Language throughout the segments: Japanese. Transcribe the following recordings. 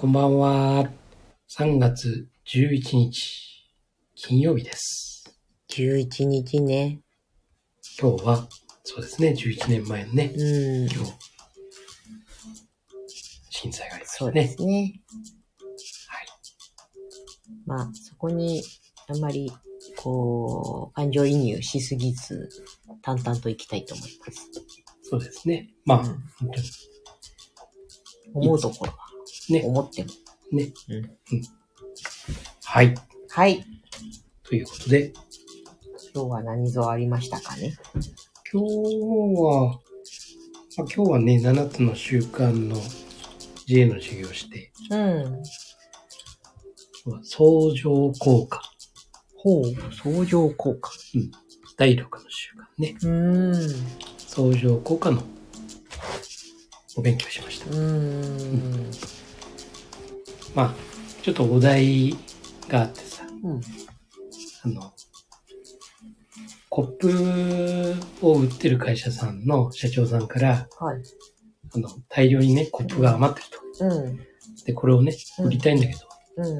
こんばんは。こんばんは。3月11日、金曜日です。11日ね。今日は、そうですね、11年前のね、うん。今日、震災がありましたね。そうですね。はい。まあ、そこに、あんまり、こう、感情移入しすぎず、淡々といきたいと思います。そうですね。まあ、うん本当に思うところは、ね、思っても。ね。うん。はい。はい。ということで、今日は何ぞありましたかね？今日は、まあ、今日はね、7つの習慣の J の授業をして、うん。相乗効果、ほう、相乗効果。第6の習慣ね、うーん。相乗効果のお勉強しました。うーん。まあ、ちょっとお題があってさ、うん。あの、コップを売ってる会社さんの社長さんから、はい。あの、大量にね、コップが余ってるうん。と。で、これをね、うん売りたいんだけど、うん。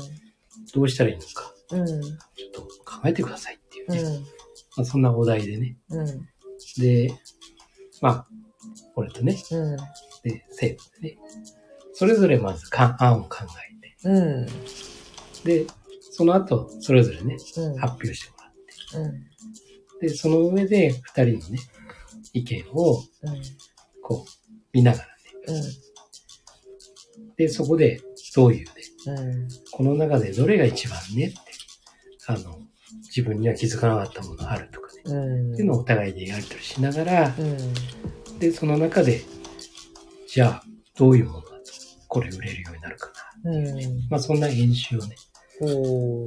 どうしたらいいのか、うん。ちょっと考えてくださいっていうね、うん。まあ、そんなお題でね。うん。で、まあ、俺とね、うん。で、生徒でね、それぞれまずか案を考えうん。て、で、その後、それぞれね、うん。発表してもらって、うん。で、その上で二人のね、意見をうん。こう見ながらね。で、そこでどういうね、うん。この中でどれが一番ねって、あの、自分には気づかなかったものがあるとかね。うん。っていうのをお互いでやり取りしながら、うん。で、その中で、じゃあ、どういうものだと、これ売れるようになるかな。うん。まあ、そんな演習をね、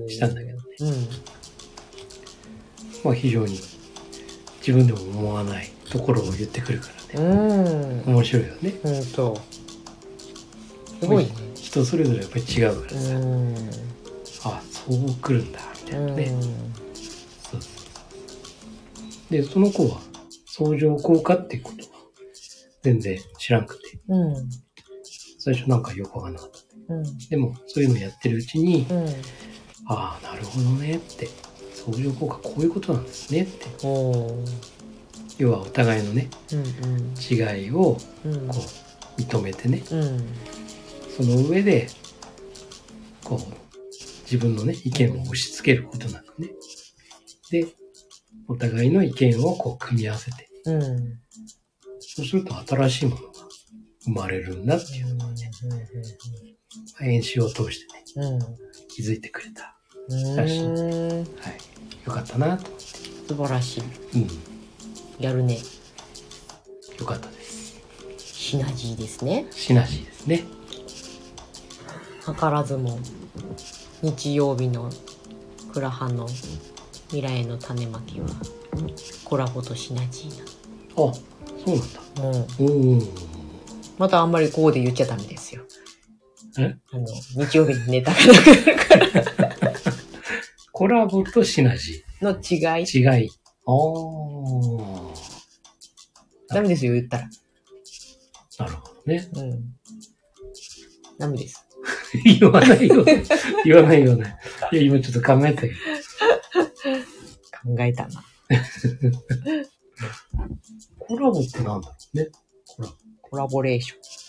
したんだけどね。うん。まあ、非常に自分でも思わないところを言ってくるからね。うん。面白いよね。ほんと。すごいね。人それぞれやっぱり違うからさ、うん。あ、そう来るんだ、みたいなね。そうそうで、その子は相乗効果っていうことは全然知らんくて、うん。最初なんかよくわかんなかった。うん。でも、そういうのやってるうちに、うん。ああ、なるほどねって、相乗効果こういうことなんですねって、要はお互いのね、うん。違いをうん。こう認めてね、うん。その上で、こう、自分のね、意見を押し付けることなくね。で、お互いの意見をこう組み合わせて、うん。そうすると新しいものが生まれるんだっていうのをね、演習を通してね、うん。気づいてくれた。うん。らしいうん。はい。よかったなと。素晴らしい。うん。やるね。よかったです。シナジーですね。シナジーですね。図らずも日曜日のクラハの未来への種まきはコラボとシナジーあ、そうなんだ。うん。おー。またあんまりこうで言っちゃダメですよ。え？あの、日曜日にネタがなくなるから。コラボとシナジの違い。ー。違い。あー。ダメですよ、言ったら。なるほどね。うん。ダメです。言わないよ。言わないよね。いや、今ちょっと考えたけど。考えたな。コラボってなんだろうね。コラボレーション。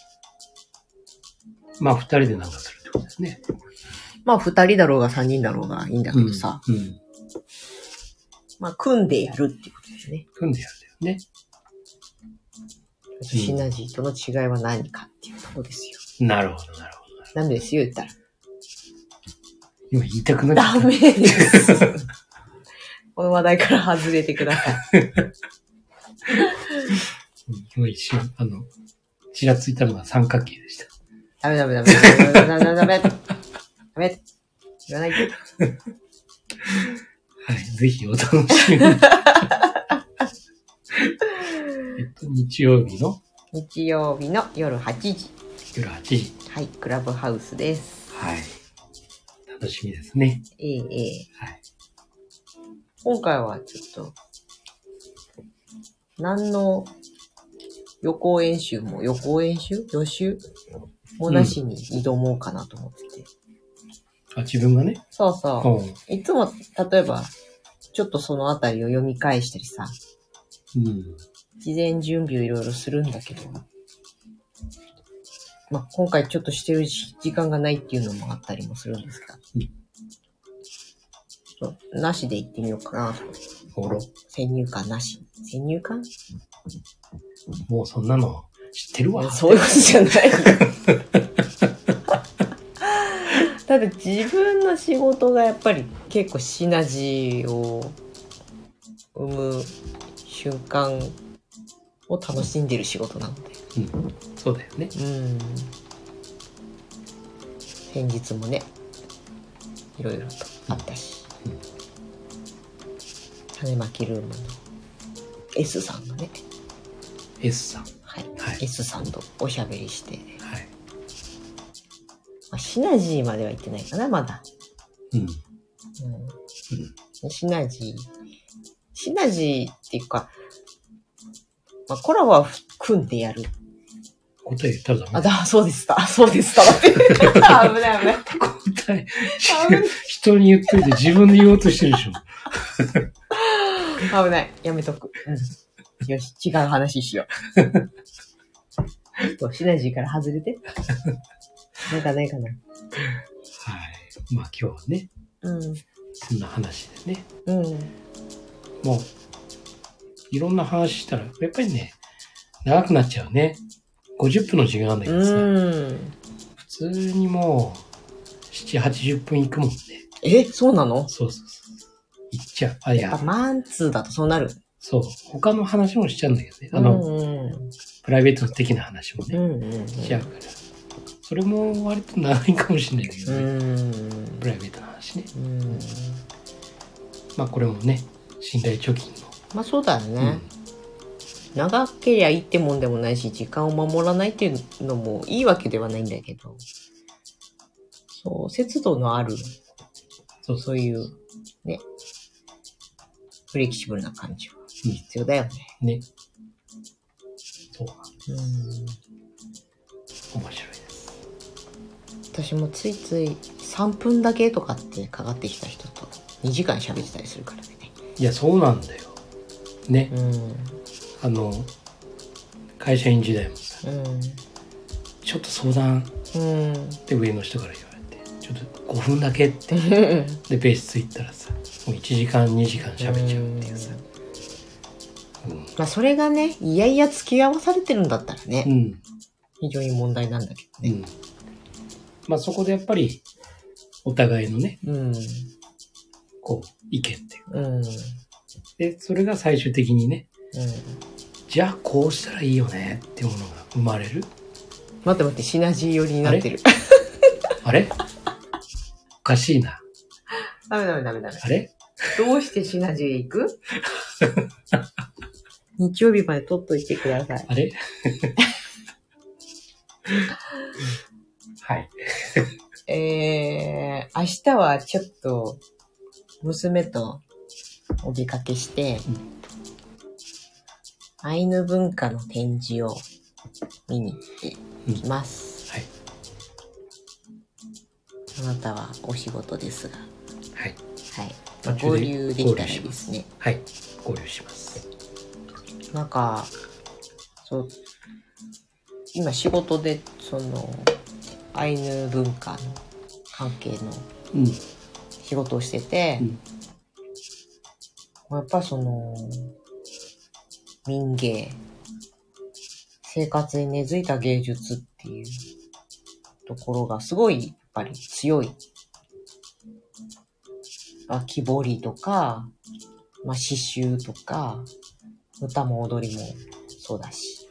まあ、二人でなんかするってことですね。まあ、二人だろうが三人だろうがいいんだけどさ。うん。うん。まあ、組んでやるっていうことですね。組んでやるんだよね。シナジーとの違いは何かっていうところですよ。なるほど、なるほど。ダメですよ、言ったら。今言いたくなっちゃった。ダメです。この話題から外れてください。うん今一瞬、あの、ちらついたのが三角形でした。ダメダメダメダメダメダメダメ。ダメ。言わないで。はい。ぜひお楽しみに。えっと、日曜日の？日曜日の夜8時。夜8時。はい、クラブハウスです。はい。楽しみですね。ええええはい。今回はちょっと、何の予行演習も？予行演習？予習？もなしに挑もうかなと思ってて。あ、自分がね？そうそう。うん。いつも、例えば、ちょっとそのあたりを読み返したりさ、うん。事前準備をいろいろするんだけど、まあ、今回ちょっとしてるし時間がないっていうのもあったりもするんですが、うんそうなしで行ってみようかなと。ほら、先入観なし。先入観？もうそんなの知ってるわ。そういうことじゃない。ただ自分の仕事がやっぱり結構シナジーを生む瞬間を楽しんでる仕事なので。うん。そうだよね。うん。先日もね、いろいろとあったし。種まきルームの S さんがね、S さん。はい、はい S さんとおしゃべりして、はい。まあ、シナジーまでは行ってないかな、まだ。うん。うん。シナジー。シナジーっていうか、まあ、コラボは組んでやる。答え言ったらダメあ、だ、そうですた。そうですた。危ない危ない。答え、人に言っといて自分で言おうとしてるでしょ。危ない。やめとく。うん。よし、違う話しよう。ちょっとシナジーから外れて。なんかないかな。はい。まあ今日はね、うん。そんな話でね。うん。もう、いろんな話したら、やっぱりね、長くなっちゃうね。50分の時間なんだけどさ、うん。普通にもう、7、80分いくもんね。え、そうなの？そうそうそう。いっちゃう。あ、いややっぱ、マンツーだとそうなる。そう。他の話もしちゃうんだけどね。あうの、んうん。プライベート的な話もね、うんうん。しちゃうから。それも割と長いかもしれないけうどね。ん。プライベートな話ね。うん。まあこれもね、信頼貯金まあそうだよの。ね。長けりゃいいってもんでもないし、時間を守らないっていうのもいいわけではないんだけど、そう、節度のある、そうそういう、ね、フレキシブルな感じはうん必要だよね。ね。そう。うん。面白いです。私もついつい3分だけとかってかかってきた人と2時間喋ってたりするからね。いや、そうなんだよ。ね。うん。あの、会社員時代もさ、うん。ちょっと相談うん。って上の人から言われて、ちょっと5分だけって、で、ベース行ったらさ、もう1時間、2時間喋っちゃうっていうさ。うん。まあそれがね、いやいや付き合わされてるんだったらね、うん。非常に問題なんだけどね。うん。まあそこでやっぱり、お互いのね、うん。こう、意見っていう。うん。うん。で、それが最終的にね、じゃあこうしたらいいよねっていうものが生まれる？待って待って、シナジー寄りになってる。あれ？おかしいな。ダメダメダメダメ。あれ？どうしてシナジー行く？日曜日まで取っといてください。あれ？はい。えー、明日はちょっと、娘とお出かけして、うんアイヌ文化の展示を見に行ってきます。はい。あなたはお仕事ですが、はい。はい。合流できたらいいですね。はい。合流します。なんか、そう、今仕事で、その、アイヌ文化の関係のうん。仕事をしてて、うんやっぱその、民芸、生活に根付いた芸術っていうところがすごいやっぱり強い。あ木彫りとか、まあ、刺繍とか、歌も踊りもそうだし。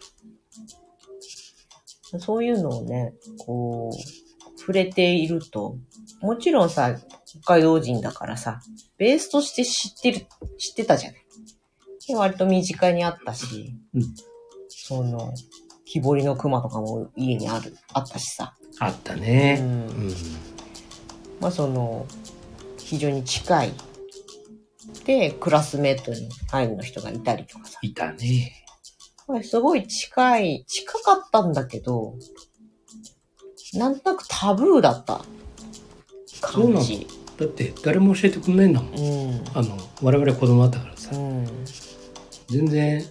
そういうのをね、こう、触れていると、もちろんさ、北海道人だからさ、ベースとして知ってる、知ってたじゃない。で割と身近にあったし、うんその、木彫りの熊とかも家にある、あったしさ。あったね。うんうん。まあその、非常に近い。で、クラスメートにアイヌの人がいたりとかさ。いたね。すごい近い、近かったんだけど、なんとなくタブーだったそうなの？感じ。だって誰も教えてくんないんだもん。うん。あの、我々子供だったからさ、うん。全然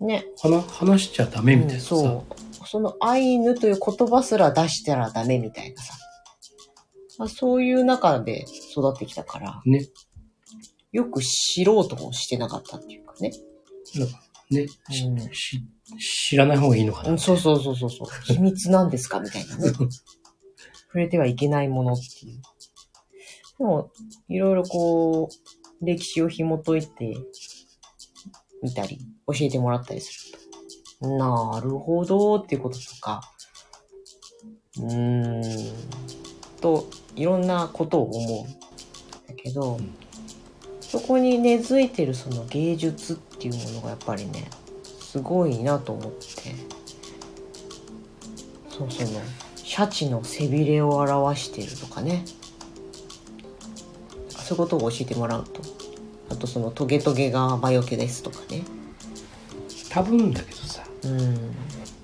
ね。話話しちゃダメみたいなさ、そう。そのアイヌという言葉すら出したらダメみたいなさ。まあ、そういう中で育ってきたから、ね。よく知ろうともしてなかったっていうかね。なんかね、しうんし知らない方がいいのかな。うん、そうそうそうそうそう。秘密なんですかみたいなね。触れてはいけないものっていう。でも、いろいろこう、歴史を紐解いてみたり、教えてもらったりすると。なるほどっていうこととか、うーん、と、いろんなことを思うんだけど、んそこに根付いてるその芸術っていうものがやっぱりね、すごいなと思って。そうその、シャチの背びれを表しているとかね。そういうことを教えてもらうと。あとそのトゲトゲが魔除けですとかね。多分だけどさ、うん。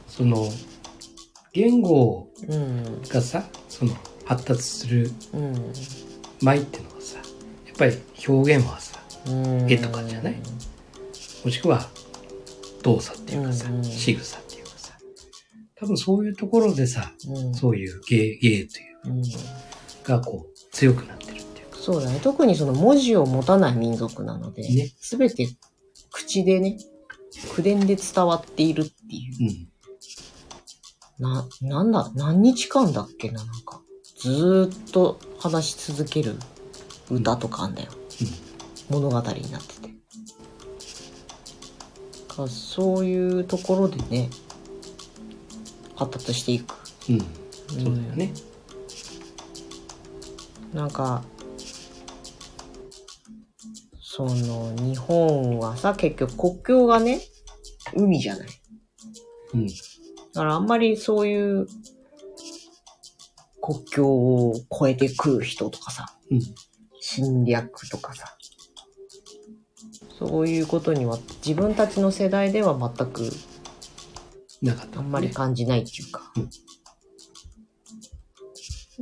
その、言語うん。がさ、その発達するうん。前っていうのはぱり表現はさ、うん。絵とかじゃない？もしくは動作っていうかさ仕草っていうかさ、多分そういうところでさ、うん。そういう芸、芸といううん。がこう強くなってるっていうか、そうだね。特にその文字を持たない民族なのでね、すべ、て口でね、口伝で伝わっているっていう。うん。な、なんだ、何日間だっけな、なんか。ずーっと話し続ける歌とかあんだよ。物語になってて。かそういうところでね、発達していく。うん。うん。そうだよね。なんか、その、日本はさ、結局国境がね、海じゃない。うん。だからあんまりそういう国境を越えてくる人とかさ、うん。侵略とかさ、そういうことには自分たちの世代では全くなかった、あんまり感じないっていうか。うん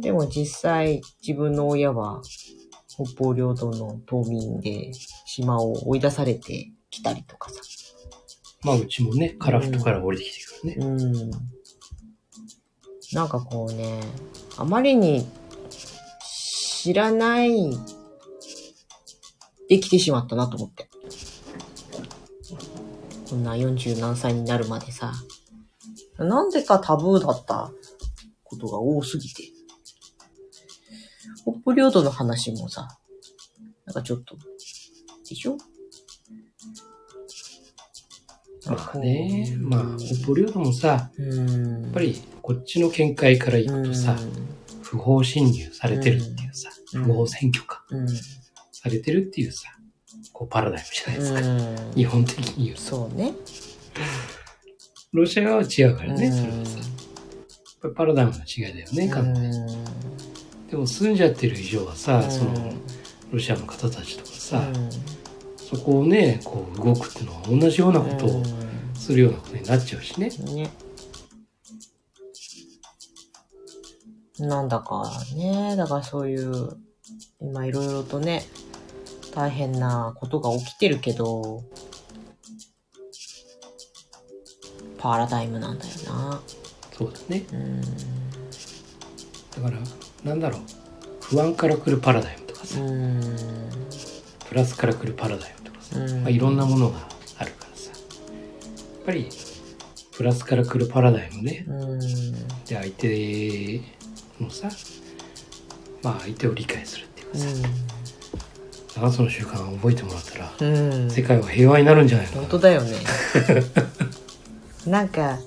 でも実際自分の親は北方領土の島民で島を追い出されてきたりとかさ。まあうちもね、カラフトから降りてきてくるね。うん。なんかこうね、あまりに知らないできてしまったなと思って。こんな40何歳になるまでさ、なんでかタブーだったことが多すぎて。北方領土の話もさ、なんかちょっと、でしょ？まあね、まあ北方領土もさ、うん。やっぱりこっちの見解から行くとさ、不法侵入されてるっていうさ、うん。不法占拠か、うん、されてるっていうさ、こうパラダイムじゃないですか。うん。日本的に言うと。そうね。ロシア側は違うからね、うんそれはさ。やっぱりパラダイムの違いだよね、完全に。でも住んじゃってる以上はさ、その、ロシアの方たちとかさ、そこをね、こう動くっていうのは同じようなことをするようなことになっちゃうしね。ね。なんだかね、だからそういう、今いろいろとね、大変なことが起きてるけど、パラダイムなんだよな。そうだね。うん。だから、なんだろう。不安から来るパラダイムとかさ、うん。プラスから来るパラダイムとかさ、うんまあ、いろんなものがあるからさ。やっぱり、プラスから来るパラダイムね。うん。で、相手のさ、まあ相手を理解するっていうかさ、7つの習慣を覚えてもらったら、うん。うん。世界は平和になるんじゃないのかな。本当だよね。なんか、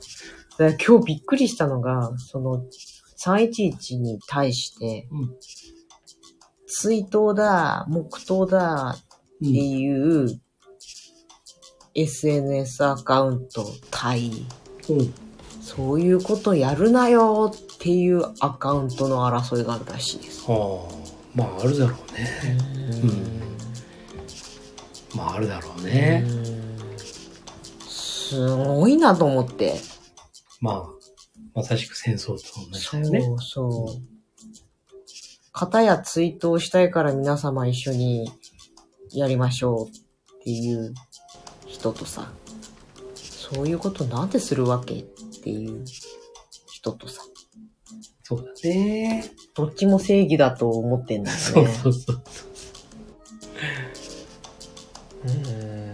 今日びっくりしたのが、その、311に対して、うん追悼だ、黙祷だってうんいう SNS アカウント対、うんそういうことやるなよっていうアカウントの争いがあるらしいです。はあ、まああるだろうね。うんまああるだろうね。うんすごいなと思って。まあ、まさしく戦争と同じだよね。そうそう。片や追悼したいから皆様一緒にやりましょうっていう人とさ、そういうことなんでするわけっていう人とさ、そうだね。どっちも正義だと思ってんだよね。そうそうそう。うーん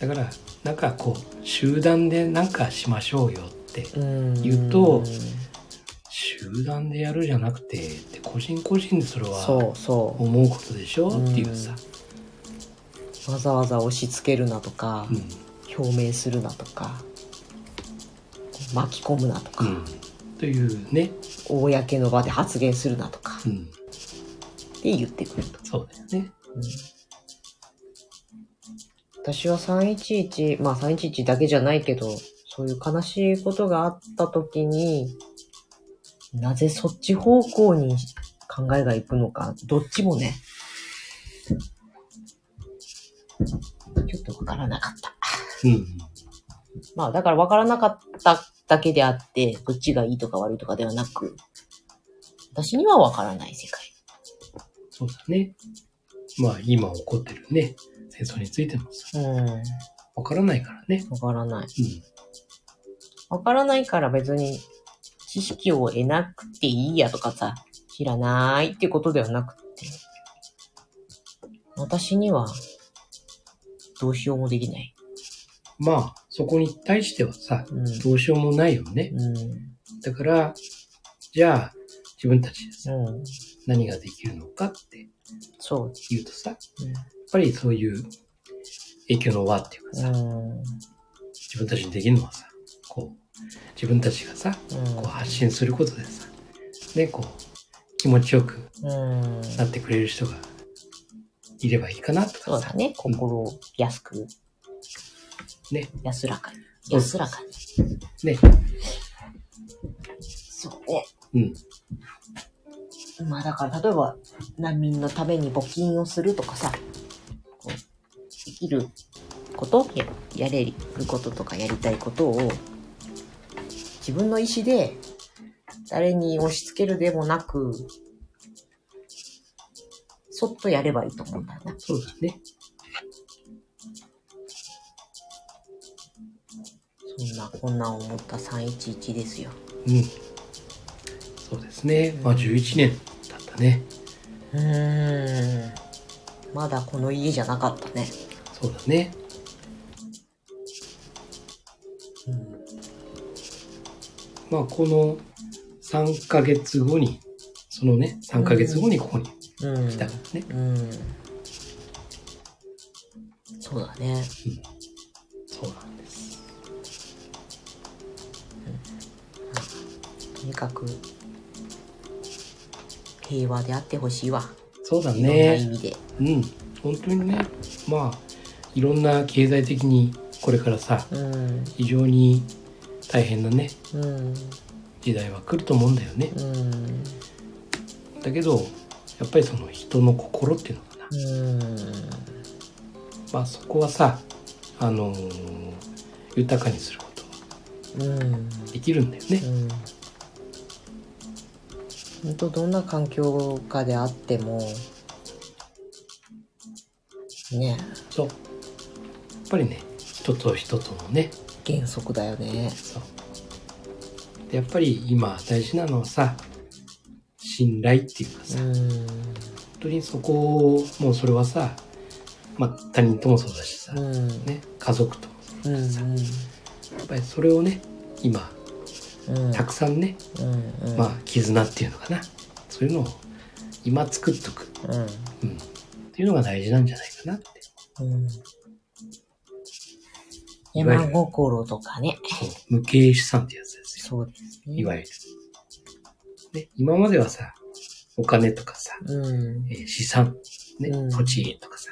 だから、なんかこう、集団でなんかしましょうよって、うん言うと集団でやるじゃなくて、って個人個人でそれはそうそ思うことでしょ？っていうさ。う。わざわざ押し付けるなとか、うん。表明するなとか、巻き込むなとか、うん。というね。公の場で発言するなとか、うん。って言ってくると。そうだよね。私は311、まあ311だけじゃないけど、そういう悲しいことがあった時に、なぜそっち方向に考えがいくのか、どっちもね、ちょっとわからなかった。うん。まあだからわからなかっただけであって、どっちがいいとか悪いとかではなく、私にはわからない世界。そうだね。まあ今起こってるね、戦争についてもさ、うん。わからないからね。わからない。うん。わからないから別に知識を得なくていいやとかさ、知らないってことではなくて、私にはどうしようもできない。まあ、そこに対してはさ、うん。どうしようもないよね。うん。だから、じゃあ、自分たちでさ、うん。何ができるのかってそう。言うとさ、やっぱりそういう影響の輪っていうかさ、うん。自分たちにできるのはさ、こう、自分たちがさ、うん。こう発信することでさ、ね、こう、気持ちよくうん。なってくれる人がいればいいかなとかさそうだ、ね。心を安く、ね、安らかに。安らかに。ね、そうね。うん、まあだから例えば難民のために募金をするとかさ、こうできること？や、やれることとかやりたいことを自分の意思で誰に押し付けるでもなく、そっとやればいいと思うんだよな。そうだね。こんなん思った311ですよ。うん。そうですね。まあ11年だったね。うーん。まだこの家じゃなかったね。そうだね。うん。まあこの3ヶ月後に、そのね、3ヶ月後にここにうん。来たからね。うん。そうだね。そうなんにかく、平和であってほしいわ。そうだいろんな意ね。味で。うん。本当にね、まあ、いろんな経済的にこれからさ、うん。非常に大変なね、うん。時代は来ると思うんだよね。うん。だけど、やっぱりその人の心っていうのかな。うん。まあそこはさ、あのー豊かにすることはうん。できるんだよね。うん。本当どんな環境下であっても、ね、そう。やっぱりね、人と人とのね、原則だよね。そう。で、やっぱり今大事なのはさ、信頼っていうかさ、うん。本当にそこを、もうそれはさ、まあ他人ともそうだしさ、うん。ね、家族ともそううん。だしさ、やっぱりそれをね、今、うん。たくさんね。まあ絆っていうのかな、そういうのを今作っとく、うん。うん、っていうのが大事なんじゃないかなって。うん。山心とかね。無形資産ってやつですよ。そうですね。いわゆる。ね、今まではさ、お金とかさ、うん。えー資産、ね、うん土地とかさ、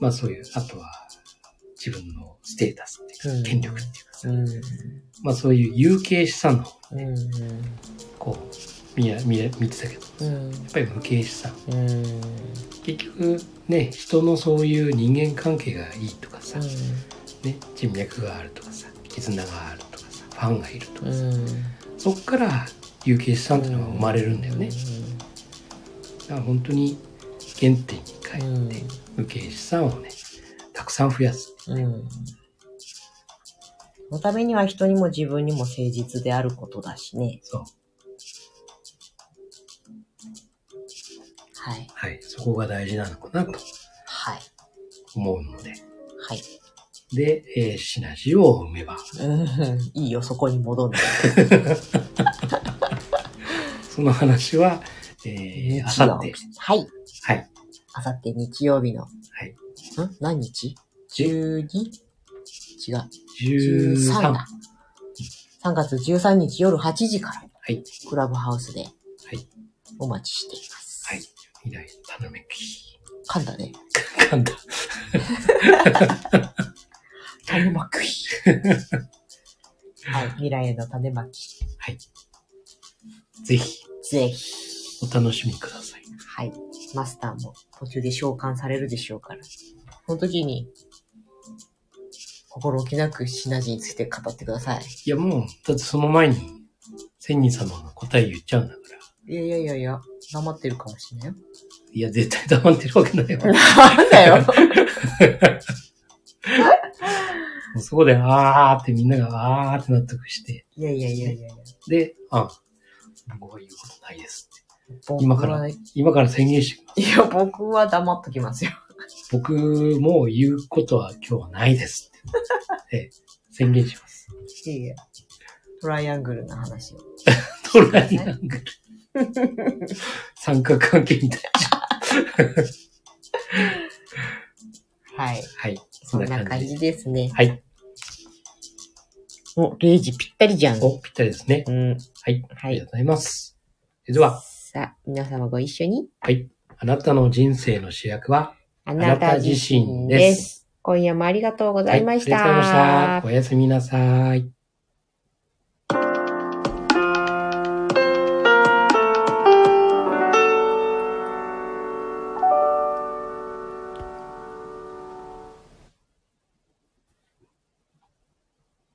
まあそういう、あとは自分のステータスっていうか、うん権力っていうかさ、うん。まあそういう有形資産の方をうん。こう見や見てたけど、やうん。っぱり無形資産。うん。結局ね、人のそういう人間関係がいいとかさ、ね、人脈があるとかさ、絆があるとかさ、フファンがいるとかさ、うん。そっから有形資産っていうのが生まれるんだよね、だから本当に原点に帰うん。って無形資産をねたくさん増やすうん。うん。そのためには人にも自分にも誠実であることだしね。そうはい。はいそこが大事なのかなとはい。思うのではい。で、えーシナジーを生めばうん。いいよ、そこに戻る その話は、えー、あさってはい。はいあさって日曜日の。はいん？何日 ?12? 違う。13 13だ。3月13日夜8時から、はいクラブハウスではいお待ちしています。はい未来頼めき噛んだね。噛んだ種まき。はい。未来への種まき。ぜひぜひ。お楽しみくださいはい。マスターも途中で召喚されるでしょうから。その時に、心置きなくシナジーについて語ってください。いやもうだってその前に千人様が答え言っちゃうんだからいやいやいやいや、黙ってるかもしれないよ。いや絶対黙ってるわけないわ なんだよ。もうそこで、あーってみんなが、あーって納得して、いやいやいやいやいや。で、あ、僕は言うことないですって。僕今からは今から宣言して。いや、僕は黙っときますよ。僕も言うことは今日はないですって。ええ宣言します。いやいや。トライアングルの話を。トライアングル。三角関係みたいはい。はい。そんな感じで。ですね。はい。お、0時ぴったりじゃん。お、ぴったりですね。うん。はい。はいありがとう。ございます。では、さあ、皆様ご一緒に。はい。あなたの人生の主役は、あなた自身です今夜もありがとうございました。はいありがとうございました。おやすみなさい。